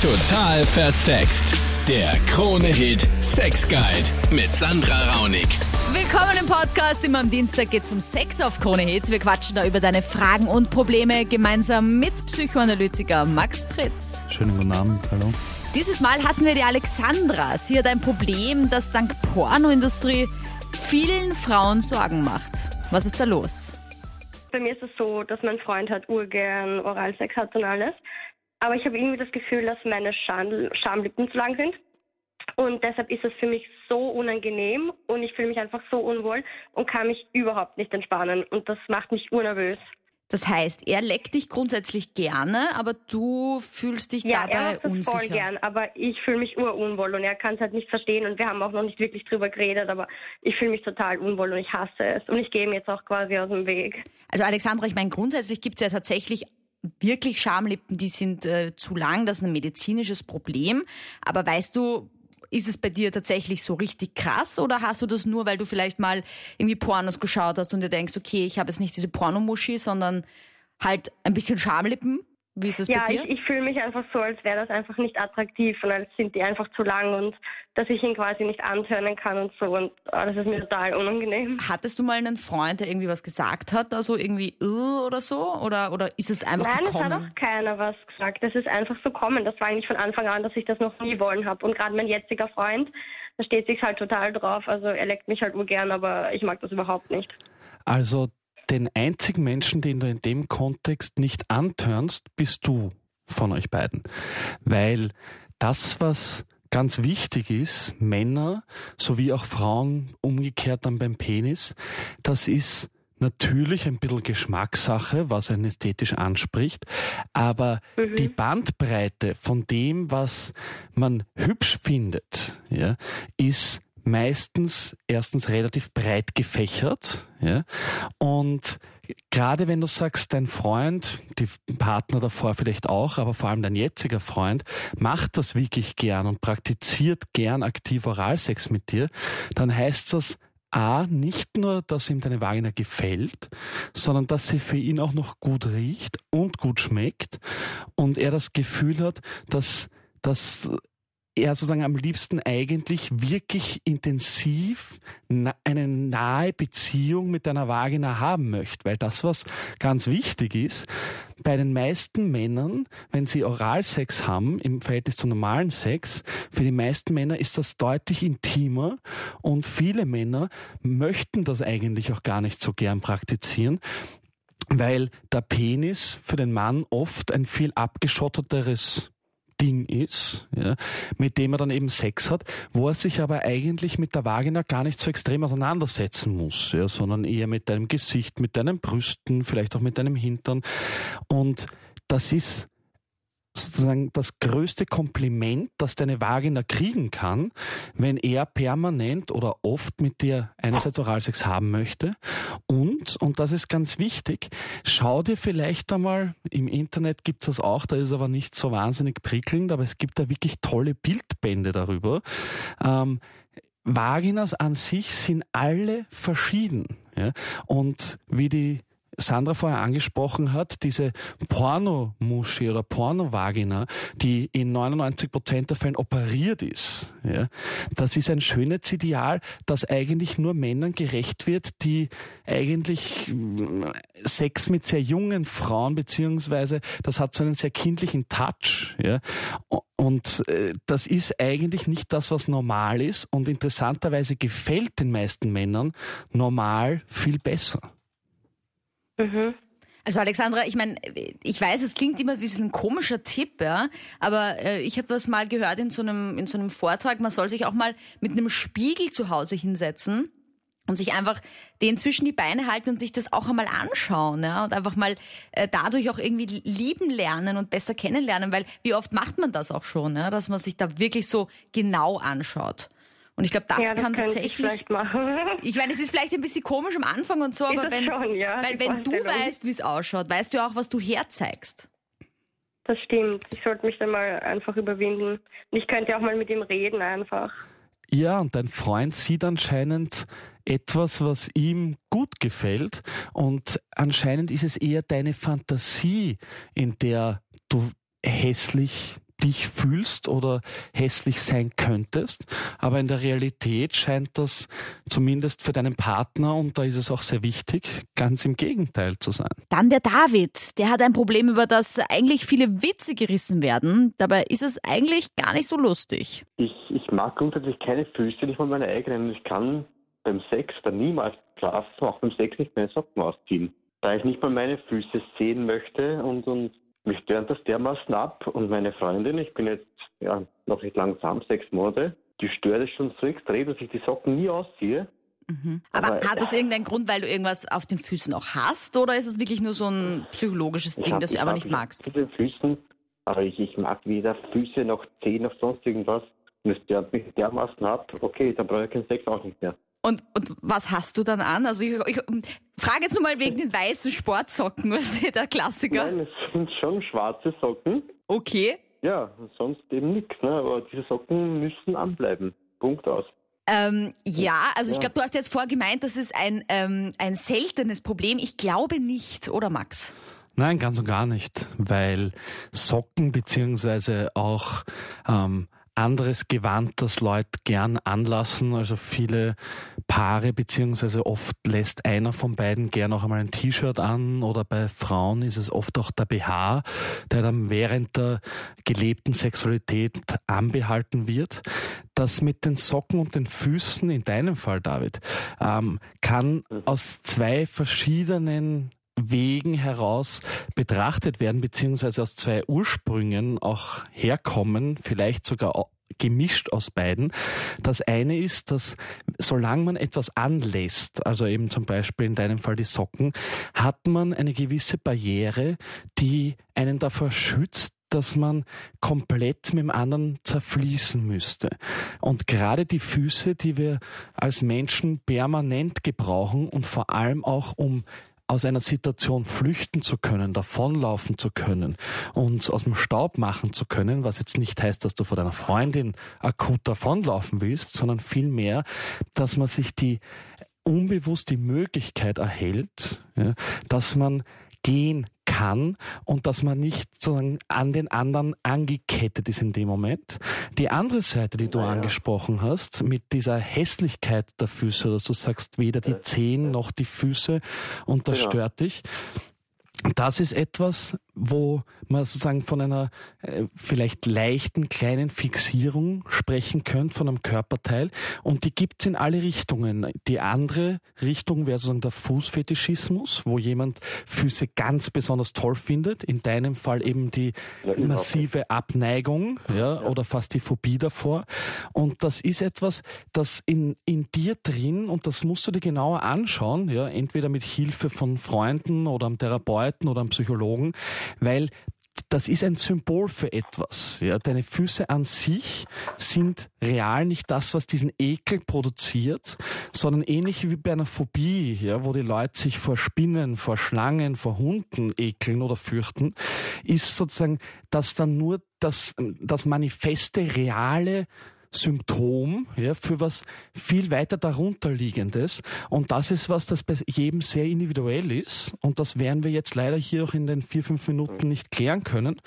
Total versext. Der Krone-Hit Sex Guide mit Sandra Raunig. Willkommen im Podcast. Immer am Dienstag geht es um Sex auf Krone Hits. Wir quatschen da über deine Fragen und Probleme gemeinsam mit Psychoanalytiker Max Fritz. Schönen guten Abend, hallo. Dieses Mal hatten wir die Alexandra. Sie hat ein Problem, das dank Pornoindustrie vielen Frauen Sorgen macht. Was ist da los? Bei mir ist es so, dass mein Freund halt urgern Oralsex hat und alles. Aber ich habe irgendwie das Gefühl, dass meine Scham Schamlippen zu lang sind. Und deshalb ist es für mich so unangenehm und ich fühle mich einfach so unwohl und kann mich überhaupt nicht entspannen. Und das macht mich urnervös. Das heißt, er leckt dich grundsätzlich gerne, aber du fühlst dich Ja, dabei er macht das unsicher. voll gern, aber ich fühle mich urunwohl und er kann es halt nicht verstehen und wir haben auch noch nicht wirklich drüber geredet, aber ich fühle mich total unwohl und ich hasse es und ich gehe ihm jetzt auch quasi aus dem Weg. Also Alexandra, ich meine, grundsätzlich gibt es ja tatsächlich wirklich Schamlippen, die sind äh, zu lang, das ist ein medizinisches Problem. Aber weißt du, ist es bei dir tatsächlich so richtig krass oder hast du das nur, weil du vielleicht mal irgendwie Pornos geschaut hast und dir denkst, okay, ich habe jetzt nicht diese Pornomuschi, sondern halt ein bisschen Schamlippen? Wie ist es Ja, bei dir? ich, ich fühle mich einfach so, als wäre das einfach nicht attraktiv und als sind die einfach zu lang und dass ich ihn quasi nicht antönen kann und so und ah, das ist mir total unangenehm. Hattest du mal einen Freund, der irgendwie was gesagt hat, also irgendwie "Ugh" oder so? Oder, oder ist es einfach Nein, es gekommen? hat auch keiner was gesagt. Das ist einfach so kommen. Das war eigentlich von Anfang an, dass ich das noch nie wollen habe. Und gerade mein jetziger Freund, da steht sich halt total drauf. Also er leckt mich halt urgern, aber ich mag das überhaupt nicht. Also den einzigen Menschen, den du in dem Kontext nicht antörnst, bist du von euch beiden. Weil das, was ganz wichtig ist, Männer sowie auch Frauen umgekehrt dann beim Penis, das ist natürlich ein bisschen Geschmackssache, was einen ästhetisch anspricht, aber die Bandbreite von dem, was man hübsch findet, ja, ist meistens erstens relativ breit gefächert, ja, und gerade wenn du sagst, dein Freund, die Partner davor vielleicht auch, aber vor allem dein jetziger Freund macht das wirklich gern und praktiziert gern aktiv Oralsex mit dir, dann heißt das A, nicht nur, dass ihm deine Vagina gefällt, sondern dass sie für ihn auch noch gut riecht und gut schmeckt und er das Gefühl hat, dass, dass er sozusagen am liebsten eigentlich wirklich intensiv eine nahe Beziehung mit deiner Vagina haben möchte, weil das, was ganz wichtig ist, bei den meisten Männern, wenn sie Oralsex haben, im Verhältnis zum normalen Sex, für die meisten Männer ist das deutlich intimer und viele Männer möchten das eigentlich auch gar nicht so gern praktizieren, weil der Penis für den Mann oft ein viel abgeschotteteres Ding ist, ja, mit dem er dann eben Sex hat, wo er sich aber eigentlich mit der Vagina gar nicht so extrem auseinandersetzen muss, ja, sondern eher mit deinem Gesicht, mit deinen Brüsten, vielleicht auch mit deinem Hintern. Und das ist sozusagen das größte Kompliment, das deine Vagina kriegen kann, wenn er permanent oder oft mit dir einerseits Oralsex haben möchte und, und das ist ganz wichtig, schau dir vielleicht einmal, im Internet gibt's das auch, da ist aber nicht so wahnsinnig prickelnd, aber es gibt da wirklich tolle Bildbände darüber. Ähm, Vaginas an sich sind alle verschieden. Ja? Und wie die Sandra vorher angesprochen hat, diese Pornomuschi oder Pornovagina, die in 99 Prozent der Fällen operiert ist, ja, das ist ein Schönheitsideal, das eigentlich nur Männern gerecht wird, die eigentlich mm, Sex mit sehr jungen Frauen beziehungsweise das hat so einen sehr kindlichen Touch, ja, und äh, das ist eigentlich nicht das, was normal ist und interessanterweise gefällt den meisten Männern normal viel besser. Mhm. Also Alexandra, ich meine, ich weiß, es klingt immer wie ein komischer Tipp, ja, aber äh, ich habe das mal gehört in so einem in so einem Vortrag, man soll sich auch mal mit einem Spiegel zu Hause hinsetzen und sich einfach den zwischen die Beine halten und sich das auch einmal anschauen, ja, und einfach mal äh, dadurch auch irgendwie lieben lernen und besser kennenlernen, weil wie oft macht man das auch schon, ja, dass man sich da wirklich so genau anschaut. Und ich glaube, das ja, das kann ich tatsächlich machen. ich meine, es ist vielleicht ein bisschen komisch am Anfang und so, aber wenn, schon, ja, weil wenn du weißt, wie es ausschaut, weißt du auch, was du herzeigst. Das stimmt. Ich sollte mich dann mal einfach überwinden. Und ich könnte auch mal mit ihm reden einfach. Ja, und dein Freund sieht anscheinend etwas, was ihm gut gefällt. Und anscheinend ist es eher deine Fantasie, in der du hässlich dich fühlst oder hässlich sein könntest. Aber in der Realität scheint das zumindest für deinen Partner, und da ist es auch sehr wichtig, ganz im Gegenteil zu sein. Dann der David, der hat ein Problem, über das eigentlich viele Witze gerissen werden. Dabei ist es eigentlich gar nicht so lustig. Ich, ich mag grundsätzlich keine Füße, nicht mal meine eigenen. Ich kann beim Sex dann niemals schlafen, auch beim Sex nicht meine Socken ausziehen. Da ich nicht mal meine Füße sehen möchte und, und mich stört das dermaßen ab und meine Freundin, ich bin jetzt ja noch nicht langsam, sechs Monate, die stört es schon so extrem, dass ich die Socken nie ausziehe. Mhm. Aber, Aber, hat das irgendeinen Grund, weil du irgendwas auf den Füßen auch hast oder ist es wirklich nur so ein psychologisches Ding, hab, das du aber nicht magst? Zu den Füßen, aber ich, ich mag weder Füße noch Zehen noch sonst irgendwas. Und es stört mich dermaßen ab, okay, dann brauche ich keinen Sex auch nicht mehr. Und, und was hast du dann an? Also ich, ich frage jetzt mal wegen den weißen Sportsocken, was ist der Klassiker? Nein, es sind schon schwarze Socken. Okay. Ja, sonst eben nichts, ne? aber diese Socken müssen anbleiben. Punkt aus. Ähm, ja, also ja. ich glaube, du hast jetzt vorher gemeint, das ist ein, ähm, ein seltenes Problem. Ich glaube nicht, oder Max? Nein, ganz und gar nicht, weil Socken beziehungsweise auch ähm, anderes Gewand, das Leute gern anlassen. Also viele Paare, beziehungsweise oft lässt einer von beiden gern auch einmal ein T-Shirt an oder bei Frauen ist es oft auch der BH, der dann während der gelebten Sexualität anbehalten wird. Das mit den Socken und den Füßen, in deinem Fall, David, ähm, kann aus zwei verschiedenen Wegen heraus betrachtet werden, beziehungsweise aus zwei Ursprüngen auch herkommen, vielleicht sogar gemischt aus beiden. Das eine ist, dass solange man etwas anlässt, also eben zum Beispiel in deinem Fall die Socken, hat man eine gewisse Barriere, die einen davor schützt, dass man komplett mit dem anderen zerfließen müsste. Und gerade die Füße, die wir als Menschen permanent gebrauchen und vor allem auch um aus einer Situation flüchten zu können, davonlaufen zu können, uns aus dem Staub machen zu können, was jetzt nicht heißt, dass du vor deiner Freundin akut davonlaufen willst, sondern vielmehr, dass man sich die unbewusst die Möglichkeit erhält, ja, dass man gehen kann und dass man nicht sozusagen an den anderen angekettet ist in dem Moment. Die andere Seite, die du ja. angesprochen hast, mit dieser Hässlichkeit der Füße, dass du sagst, weder die Zehen noch die Füße und das ja. stört dich das ist etwas, wo man sozusagen von einer äh, vielleicht leichten kleinen Fixierung sprechen könnte von einem Körperteil und die gibt's in alle Richtungen. Die andere Richtung wäre sozusagen der Fußfetischismus, wo jemand Füße ganz besonders toll findet. In deinem Fall eben die massive Abneigung, ja, oder fast die Phobie davor. Und das ist etwas, das in, in dir drin, und das musst du dir genauer anschauen, ja, entweder mit Hilfe von Freunden oder am Therapeuten Therapeuten oder einem Psychologen, weil das ist ein Symbol für etwas. Ja, deine Füße an sich sind real nicht das, was diesen Ekel produziert, sondern ähnlich wie bei einer Phobie, ja, wo die Leute sich vor Spinnen, vor Schlangen, vor Hunden ekeln oder fürchten, ist sozusagen das dann nur das, das manifeste, reale Symptom ja, für was viel weiter darunter liegendes. Und das ist was, das bei jedem sehr individuell ist. Und das werden wir jetzt leider hier auch in den vier, fünf Minuten nicht klären können.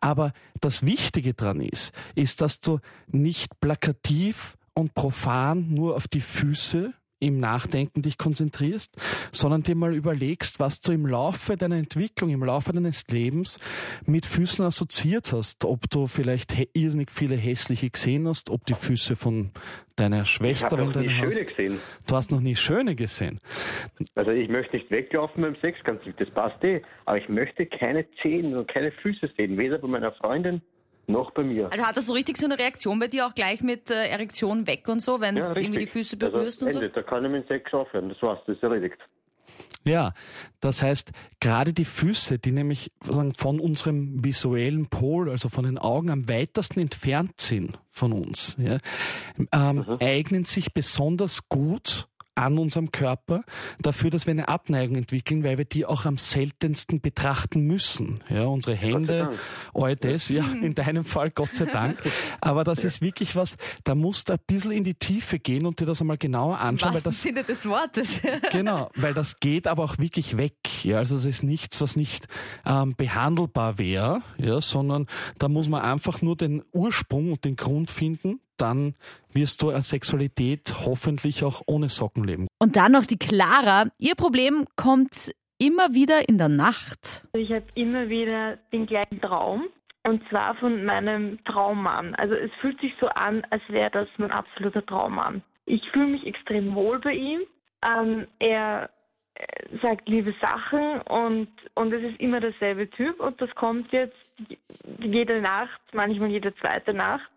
Aber das Wichtige dran ist, ist, dass du nicht plakativ und profan nur auf die Füße im Nachdenken dich konzentrierst, sondern dir mal überlegst, was du im Laufe deiner Entwicklung, im Laufe deines Lebens mit Füßen assoziiert hast. Ob du vielleicht irrsinnig viele hässliche gesehen hast, ob die Füße von deiner Schwester, noch nie schöne gesehen. Du hast noch nie schöne gesehen. Also ich möchte nicht weglaufen beim Sex, ganz das passt eh. Aber ich möchte keine Zehen und keine Füße sehen, weder bei meiner Freundin noch bei mir. Also hat das so richtig so eine Reaktion bei dir auch gleich mit äh, Erektion weg und so, wenn ja, du irgendwie die Füße berührst also, und Ende, so? Da kann ich mit Sex aufhören, das war's, das ist erledigt. Ja, das heißt, gerade die Füße, die nämlich von unserem visuellen Pol, also von den Augen am weitesten entfernt sind von uns, ja, ähm, mhm. eignen sich besonders gut an unserem Körper dafür, dass wir eine Abneigung entwickeln, weil wir die auch am seltensten betrachten müssen. Ja, unsere Hände, all das, ja, in deinem Fall Gott sei Dank. Aber das ist wirklich was, da musst du ein bisschen in die Tiefe gehen und dir das einmal genauer anschauen. Weil das, Sinne des Wortes. genau, weil das geht aber auch wirklich weg. Ja, also es ist nichts, was nicht ähm, behandelbar wäre, ja, sondern da muss man einfach nur den Ursprung und den Grund finden, dann wirst du Sexualität hoffentlich auch ohne Socken leben. Und dann noch die Clara. Ihr Problem kommt immer wieder in der Nacht. Ich habe immer wieder den gleichen Traum. Und zwar von meinem Traummann. Also es fühlt sich so an, als wäre das mein absoluter Traummann. Ich fühle mich extrem wohl bei ihm. Ähm, er äh, sagt liebe Sachen und, und es ist immer derselbe Typ und das kommt jetzt jede Nacht, manchmal jede zweite Nacht.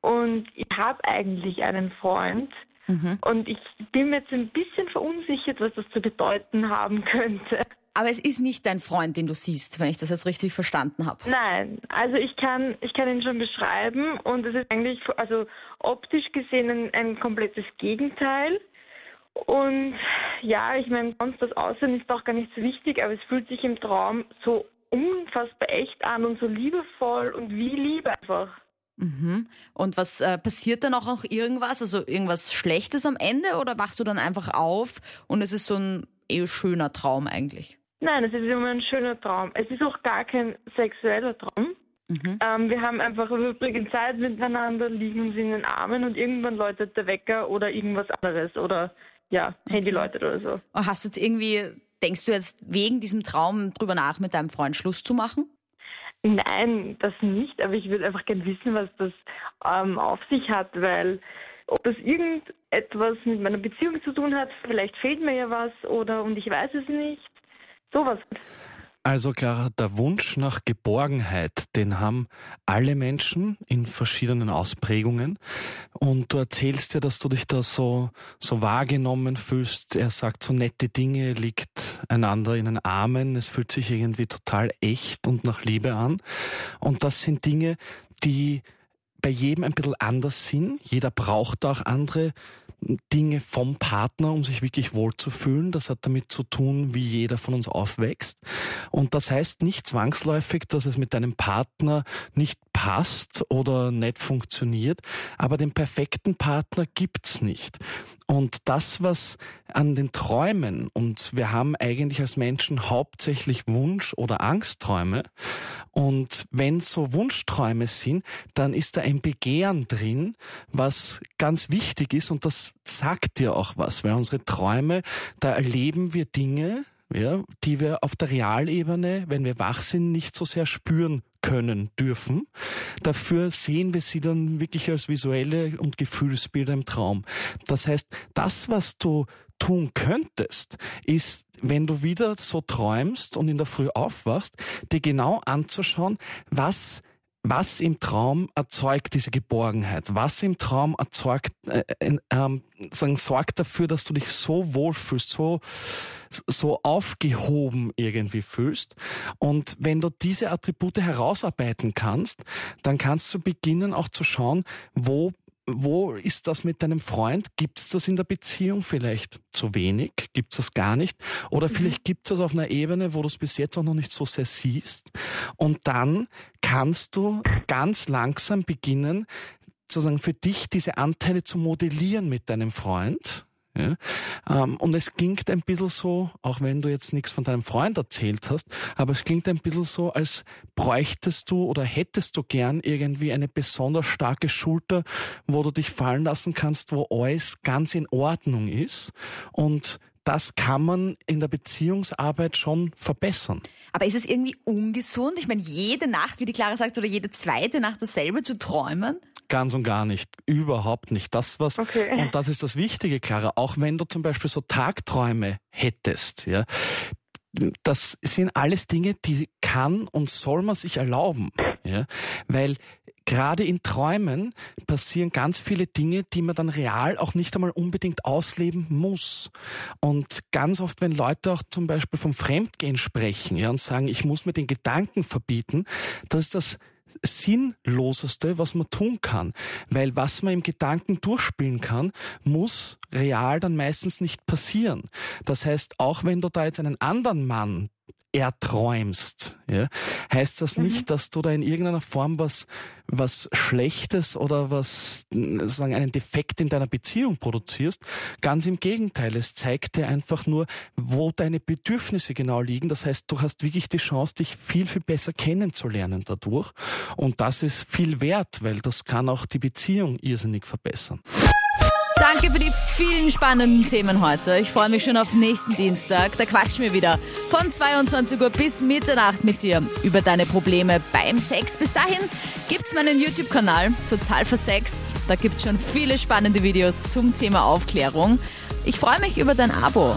Und ich habe eigentlich einen Freund Mhm. und ich bin mir jetzt ein bisschen verunsichert, was das zu bedeuten haben könnte. Aber es ist nicht dein Freund, den du siehst, wenn ich das jetzt richtig verstanden habe. Nein, also ich kann, ich kann ihn schon beschreiben und es ist eigentlich, also optisch gesehen ein, ein komplettes Gegenteil. Und ja, ich meine, sonst das Aussehen ist auch gar nicht so wichtig, aber es fühlt sich im Traum so unfassbar echt an und so liebevoll und wie Liebe einfach. Mhm. Und was äh, passiert dann auch noch irgendwas? Also irgendwas Schlechtes am Ende oder wachst du dann einfach auf und es ist so ein eh schöner Traum eigentlich? Nein, es ist immer ein schöner Traum. Es ist auch gar kein sexueller Traum. Mhm. Ähm, wir haben einfach übrigens Zeit miteinander, liegen uns in den Armen und irgendwann läutet der Wecker oder irgendwas anderes oder ja, Handy läutet oder so. Hast du jetzt irgendwie, denkst du jetzt wegen diesem Traum drüber nach, mit deinem Freund Schluss zu machen? Nein, das nicht, aber ich würde einfach gerne wissen, was das ähm, auf sich hat, weil ob das irgendetwas mit meiner Beziehung zu tun hat, vielleicht fehlt mir ja was oder und ich weiß es nicht. Sowas. Also Clara, der Wunsch nach Geborgenheit, den haben alle Menschen in verschiedenen Ausprägungen. Und du erzählst ja, dass du dich da so, so wahrgenommen fühlst. Er sagt so nette Dinge, liegt einander in den Armen. Es fühlt sich irgendwie total echt und nach Liebe an. Und das sind Dinge, die bei jedem ein bisschen anders sind. Jeder braucht auch andere Dinge vom Partner, um sich wirklich wohlzufühlen. Das hat damit zu tun, wie jeder von uns aufwächst. Und das heißt nicht zwangsläufig, dass es mit deinem Partner nicht passt oder nicht funktioniert, aber den perfekten Partner gibt's nicht. Und das, was an den Träumen, und wir haben eigentlich als Menschen hauptsächlich Wunsch- oder Angstträume, und wenn so Wunschträume sind, dann ist da ein Begehren drin, was ganz wichtig ist und das sagt dir auch was, weil unsere Träume, da erleben wir Dinge, ja, die wir auf der Realebene, wenn wir wach sind, nicht so sehr spüren können dürfen. Dafür sehen wir sie dann wirklich als visuelle und Gefühlsbilder im Traum. Das heißt, das, was du tun könntest, ist, wenn du wieder so träumst und in der Früh aufwachst, dir genau anzuschauen, was was im Traum erzeugt diese Geborgenheit? Was im Traum erzeugt, äh, äh, ähm, sagen, sorgt dafür, dass du dich so wohlfühlst, so, so aufgehoben irgendwie fühlst? Und wenn du diese Attribute herausarbeiten kannst, dann kannst du beginnen auch zu schauen, wo wo ist das mit deinem Freund? Gibt es das in der Beziehung vielleicht zu wenig? Gibt es das gar nicht? Oder vielleicht gibt es das auf einer Ebene, wo du es bis jetzt auch noch nicht so sehr siehst. Und dann kannst du ganz langsam beginnen, sozusagen für dich diese Anteile zu modellieren mit deinem Freund. Ja? Ähm, und es klingt ein bisschen so, auch wenn du jetzt nichts von deinem Freund erzählt hast, aber es klingt ein bisschen so, als bräuchtest du oder hättest du gern irgendwie eine besonders starke Schulter, wo du dich fallen lassen kannst, wo alles ganz in Ordnung ist. Und das kann man in der Beziehungsarbeit schon verbessern. Aber ist es irgendwie ungesund? Ich meine, jede Nacht, wie die Clara sagt, oder jede zweite Nacht dasselbe zu träumen? Ganz und gar nicht. Überhaupt nicht. Das was, Okay. und das ist das Wichtige, Clara. Auch wenn du zum Beispiel so Tagträume hättest, ja. Das sind alles Dinge, die kann und soll man sich erlauben, ja. Weil gerade in Träumen passieren ganz viele Dinge, die man dann real auch nicht einmal unbedingt ausleben muss. Und ganz oft, wenn Leute auch zum Beispiel vom Fremdgehen sprechen, ja, und sagen, ich muss mir den Gedanken verbieten, das ist das Sinnloseste, was man tun kann. Weil was man im Gedanken durchspielen kann, muss real dann meistens nicht passieren. Das heißt, auch wenn du da jetzt einen anderen Mann erträumst, ja, heißt das nicht, mhm. dass du da in irgendeiner Form was, was Schlechtes oder was, sagen, einen Defekt in deiner Beziehung produzierst. Ganz im Gegenteil. Es zeigt dir einfach nur, wo deine Bedürfnisse genau liegen. Das heißt, du hast wirklich die Chance, dich viel, viel besser kennenzulernen dadurch. Und das ist viel wert, weil das kann auch die Beziehung irrsinnig verbessern. Danke für die vielen spannenden Themen heute. Ich freue mich schon auf nächsten Dienstag. Da quatschen wir wieder von 22 Uhr bis Mitternacht mit dir über deine Probleme beim Sex. Bis dahin gibt's meinen YouTube-Kanal Total Versext. Da gibt's schon viele spannende Videos zum Thema Aufklärung. Ich freue mich über dein Abo.